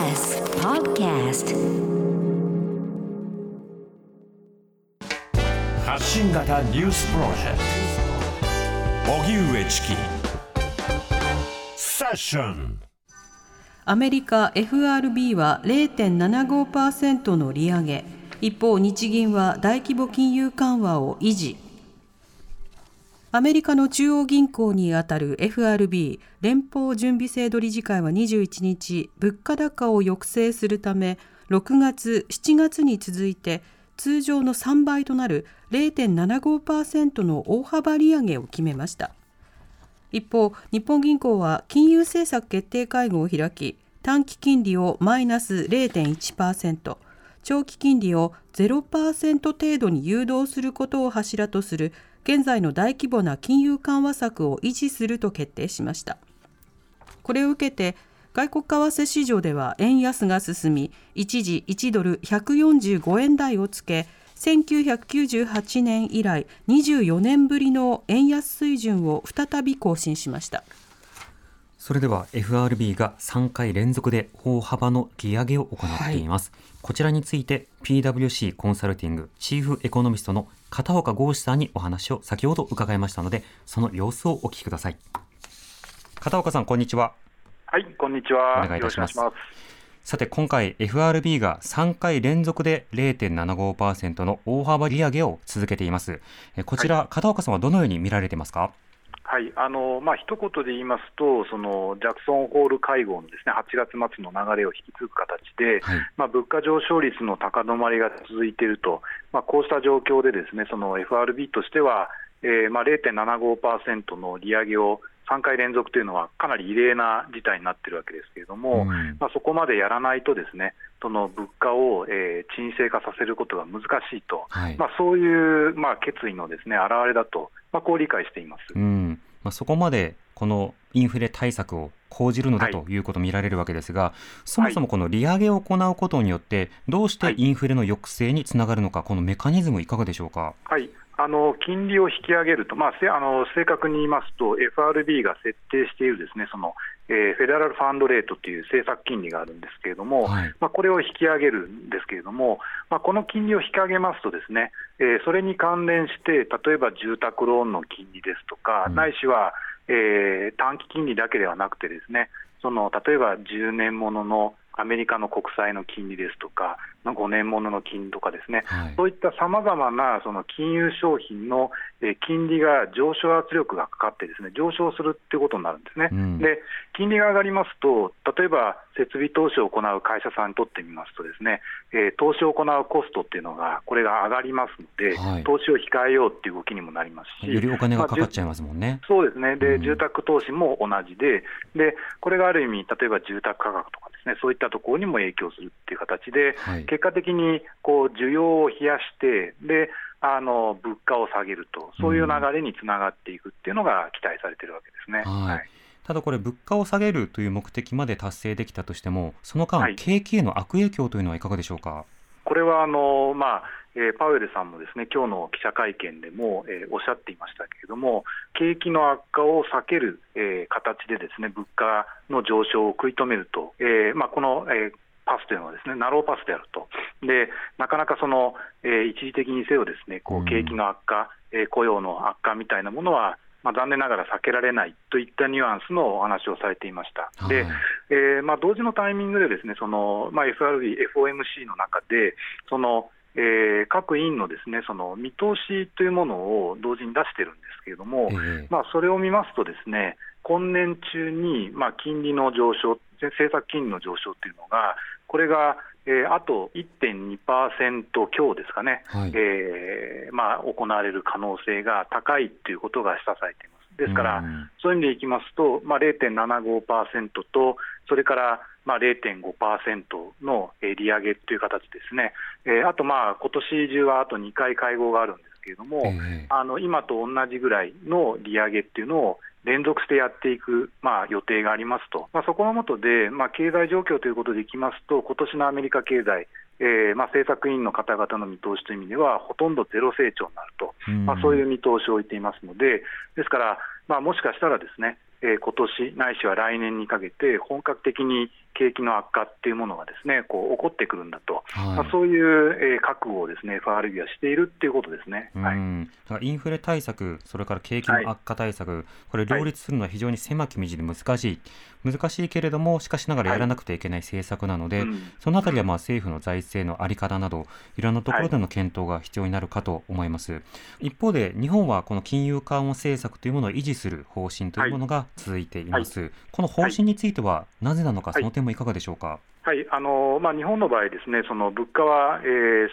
TBS Podcast. 発信型ニュースプロジェクト。荻上チキ。セッション。アメリカ FRB は0.75%の利上げ。一方日銀は大規模金融緩和を維持アメリカの中央銀行にあたる FRB 連邦準備制度理事会は21日物価高を抑制するため6月7月に続いて通常の3倍となる0.75%の大幅利上げを決めました。一方日本銀行は金融政策決定会合を開き短期金利をマイナス0.1%長期金利を0%程度に誘導することを柱とする現在の大規模な金融緩和策を維持すると決定しました。これを受けて外国為替市場では円安が進み一時1ドル145円台をつけ1998年以来24年ぶりの円安水準を再び更新しました。それでは FRB が3回連続で大幅の利上げを行っています、はい、こちらについて PWC コンサルティングチーフエコノミストの片岡剛志さんにお話を先ほど伺いましたのでその様子をお聞きください。片岡さんこんにちは。はいこんにちは。お願いいたします。さて今回 FRB が3回連続で0.75%の大幅利上げを続けています。こちら、はい、片岡さんはどのように見られてますか？はいあのまあ一言で言いますと、そのジャクソンホール会合のですね8月末の流れを引き継ぐ形で、はい、まあ、物価上昇率の高止まりが続いていると、まあ、こうした状況で、ですねその FRB としては、えーまあ、0.75%の利上げを3回連続というのはかなり異例な事態になっているわけですけれども、うん、まあ、そこまでやらないと、ですねその物価を、えー、沈静化させることが難しいと、はい、まあ、そういう、まあ、決意のですね表れだと、まあ、こう理解しています。うん。まあ、そこまでこのインフレ対策を講じるのだということ見られるわけですが、はい、そもそもこの利上げを行うことによって、どうしてインフレの抑制につながるのか、このメカニズム、いかがでしょうか？はいあの金利を引き上げると、まあ、あの正確に言いますと、FRB が設定しているですねその、えー、フェデラルファンドレートという政策金利があるんですけれども、はい、まあ、これを引き上げるんですけれども、まあ、この金利を引き上げますと、ですね、えー、それに関連して、例えば住宅ローンの金利ですとか、うん、ないしは、えー、短期金利だけではなくてですねその例えば10年もののアメリカの国債の金利ですとか、5年ものの金利とかですね、はい、そういったさまざまなその金融商品の金利が上昇圧力がかかってですね上昇するっていうことになるんですね、うん、で金利が上がりますと、例えば設備投資を行う会社さんにとってみますと、ですね、えー、投資を行うコストっていうのが、これが上がりますので、はい、投資を控えようっていう動きにもなりますし、よりお金がかかっちゃいますもんね。まあ、そうですね。で、うん、住宅投資も同じでで、これがある意味、例えば住宅価格とかですね、そういったところにも影響するっていう形で、はい、結果的にこう需要を冷やして、であの物価を下げると、そういう流れにつながっていくっていうのが期待されてるわけですね。はい、はいただこれ、物価を下げるという目的まで達成できたとしても、その間、はい、景気への悪影響というのはいかがでしょうか？これはあの、まあえー、パウエルさんもですね今日の記者会見でも、えー、おっしゃっていましたけれども、景気の悪化を避ける、えー、形でですね物価の上昇を食い止めると、えーまあ、この、えーパスというのはですねナローパスであると、でなかなかその、えー、一時的にせよですねこう景気の悪化、えー、雇用の悪化みたいなものは、まあ、残念ながら避けられないといったニュアンスのお話をされていました。はい、で、えーまあ、同時のタイミングでですねその、まあ、FRB、FOMC の中でそのえー、各委員のですねその見通しというものを同時に出しているんですけれども、えー、まあ、それを見ますと、ですね今年中に、まあ、金利の上昇、政策金利の上昇というのが、これが、えー、あと1.2%強ですかね、はい、えー、まあ、行われる可能性が高いということが示唆されています。ですから、そういう意味でいきますと、まあ、0.75%と、それからまあ0.5%の利上げという形ですね、えー、あと、まあ今年中はあと2回会合があるんですけれども、えー、あの今と同じぐらいの利上げっていうのを連続してやっていく、まあ、予定がありますと、まあ、そこのもとで、まあ、経済状況ということでいきますと、今年のアメリカ経済、えーまあ、政策委員の方々の見通しという意味では、ほとんどゼロ成長になると、まあ、そういう見通しを置いていますので、ですから、まあ、もしかしたらですね、えー、今年ないしは来年にかけて、本格的に景気の悪化っていうものがですねこう起こってくるんだと、はい、まあ、そういう、えー、覚悟をですね FRB はしているっていうことですね、はい、だからインフレ対策、それから景気の悪化対策、はい、これ、両立するのは非常に狭き道で難しい、難しいけれども、しかしながらやらなくてはいけない政策なので、うん、そのあたりはまあ政府の財政の在り方など、いろんなところでの検討が必要になるかと思います。一方で、日本はこの金融緩和政策というものを維持する方針というものが続いています。この方針については、なぜなのか、その点もいかがでしょうか？はいあのまあ、日本の場合、ですねその物価は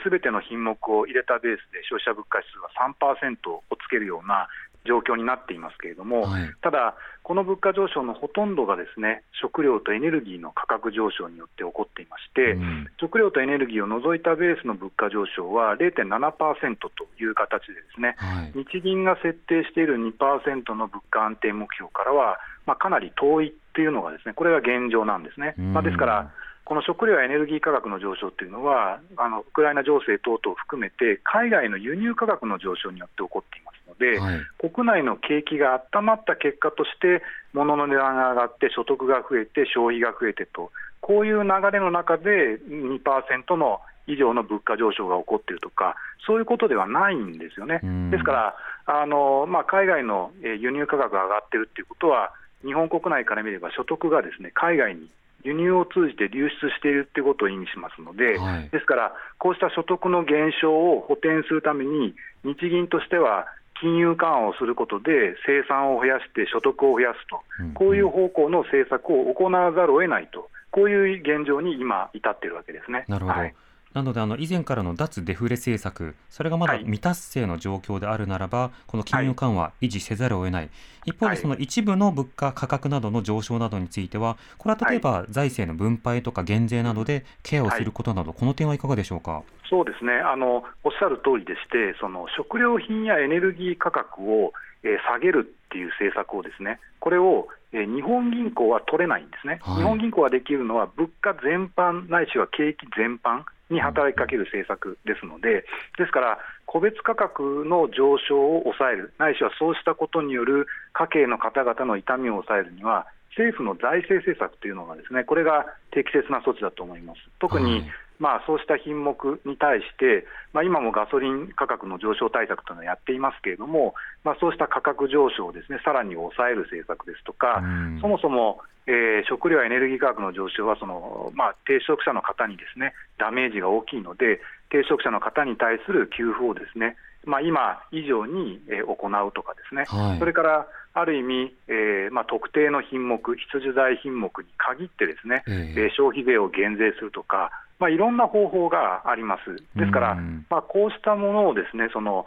すべ、えー、ての品目を入れたベースで消費者物価指数は3%をつけるような状況になっていますけれども、はい、ただ、この物価上昇のほとんどがですね食料とエネルギーの価格上昇によって起こっていまして、うん、食料とエネルギーを除いたベースの物価上昇は0.7%という形で、ですね、はい、日銀が設定している2%の物価安定目標からは、まあ、かなり遠いっていうのが、ですねこれが現状なんですね。まあ、ですからこの食料やエネルギー価格の上昇というのは、あのウクライナ情勢等々を含めて、海外の輸入価格の上昇によって起こっていますので、はい、国内の景気が温まった結果として、物の値段が上がって、所得が増えて、消費が増えてと、こういう流れの中で2%の以上の物価上昇が起こっているとか、そういうことではないんですよね。ですからあの、まあ、海外の輸入価格が上がっているということは、日本国内から見れば所得がですね海外に輸入を通じて流出しているということを意味しますので、はい、ですから、こうした所得の減少を補填するために、日銀としては、金融緩和をすることで生産を増やして所得を増やすと、こういう方向の政策を行わざるを得ないと、こういう現状に今、至っているわけですね。なるほど、はいなので、あの以前からの脱デフレ政策、それがまだ未達成の状況であるならば、はい、この金融緩和、維持せざるを得ない、一方で、その一部の物価、価格などの上昇などについては、これは例えば財政の分配とか減税などでケアをすることなど、この点はいかがでしょうか？そうですね。あのおっしゃる通りでして、その食料品やエネルギー価格を、えー、下げるっていう政策をですね、これを、えー、日本銀行は取れないんですね、はい、日本銀行ができるのは物価全般ないしは景気全般に働きかける政策ですので、ですから、個別価格の上昇を抑える、ないしはそうしたことによる家計の方々の痛みを抑えるには、政府の財政政策というのが、ですねこれが適切な措置だと思います。特に、まあ、そうした品目に対して、まあ、今もガソリン価格の上昇対策というのをやっていますけれども、まあ、そうした価格上昇をです、ね、さらに抑える政策ですとか、そもそも、えー、食料やエネルギー価格の上昇はその、まあ、低所得者の方にですねダメージが大きいので、低所得者の方に対する給付をですね、まあ、今以上に、えー、行うとかですね、はい、それからある意味、えーまあ、特定の品目、必需材品目に限ってですね、えー、消費税を減税するとか、まあ、いろんな方法があります。ですから、まあ、こうしたものをですねその、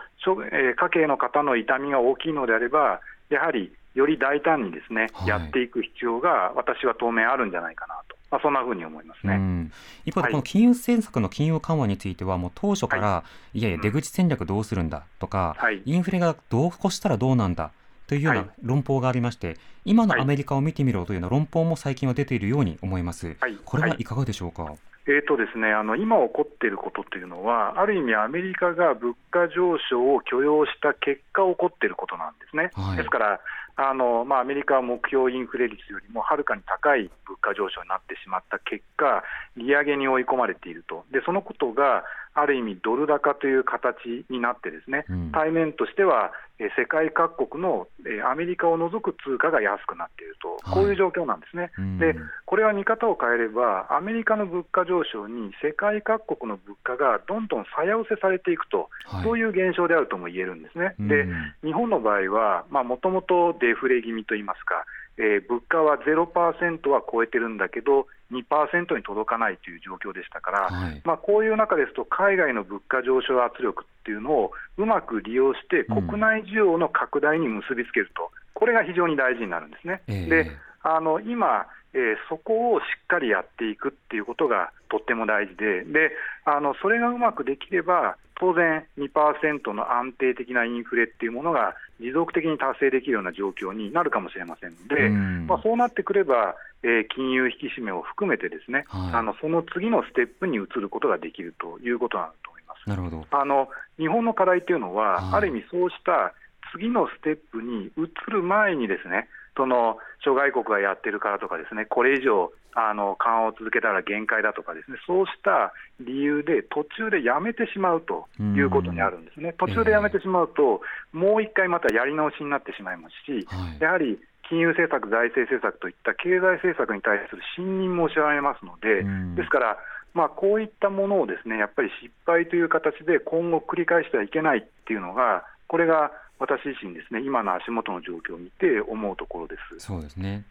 えー、家計の方の痛みが大きいのであれば、やはりより大胆にですね、はい、やっていく必要が、私は当面あるんじゃないかなと。まあ、そんなふうに思いますね。一方で、この金融政策の金融緩和については、もう当初から、はい、いやいや、出口戦略どうするんだとか、はい、インフレがどう越したらどうなんだというような論法がありまして、今のアメリカを見てみろというような論法も最近は出ているように思います。これはいかがでしょうか？えーとですね、あの今起こっていることというのは、ある意味、アメリカが物価上昇を許容した結果、起こっていることなんですね。はい、ですからあの、まあ、アメリカは目標インフレ率よりもはるかに高い物価上昇になってしまった結果、利上げに追い込まれていると、でそのことがある意味、ドル高という形になって、ですね、うん、対面としては、え世界各国の、えアメリカを除く通貨が安くなっていると、こういう状況なんですね。はい、でこれは見方を変えれば、アメリカの物価上昇に世界各国の物価がどんどん差押せされていくと、はい、そういう現象であるとも言えるんですね。で日本の場合は、もともとデフレ気味といいますか、えー、物価は0%は超えてるんだけど、2%に届かないという状況でしたから、はい、まあ、こういう中ですと、海外の物価上昇圧力っていうのをうまく利用して、国内需要の拡大に結びつけると、うん、これが非常に大事になるんですね。えー、であの今えー、そこをしっかりやっていくっていうことがとっても大事で、であのそれがうまくできれば、当然2%の安定的なインフレっていうものが持続的に達成できるような状況になるかもしれませんので、ん。まあ、そうなってくれば、えー、金融引き締めを含めてですね、はい、あのその次のステップに移ることができるということなんだと思います。なるほど。あの日本の課題っていうのは、はい、ある意味そうした次のステップに移る前にですね、その諸外国がやってるからとか、ですねこれ以上あの緩和を続けたら限界だとか、ですねそうした理由で途中でやめてしまうということにあるんですね、途中でやめてしまうと、もう一回またやり直しになってしまいますし、はい。やはり金融政策、財政政策といった経済政策に対する信任も失われますので、うん。ですから、まあ、こういったものをですねやっぱり失敗という形で今後繰り返してはいけないっていうのが、これが私自身ですね、今の足元の状況を見て思うところです。そうですね。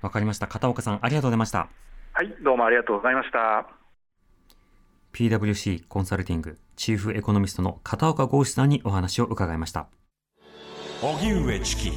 わかりました。片岡さん、ありがとうございました。はい、どうもありがとうございました。PWC コンサルティングチーフエコノミストの片岡剛志さんにお話を伺いました。荻上チキ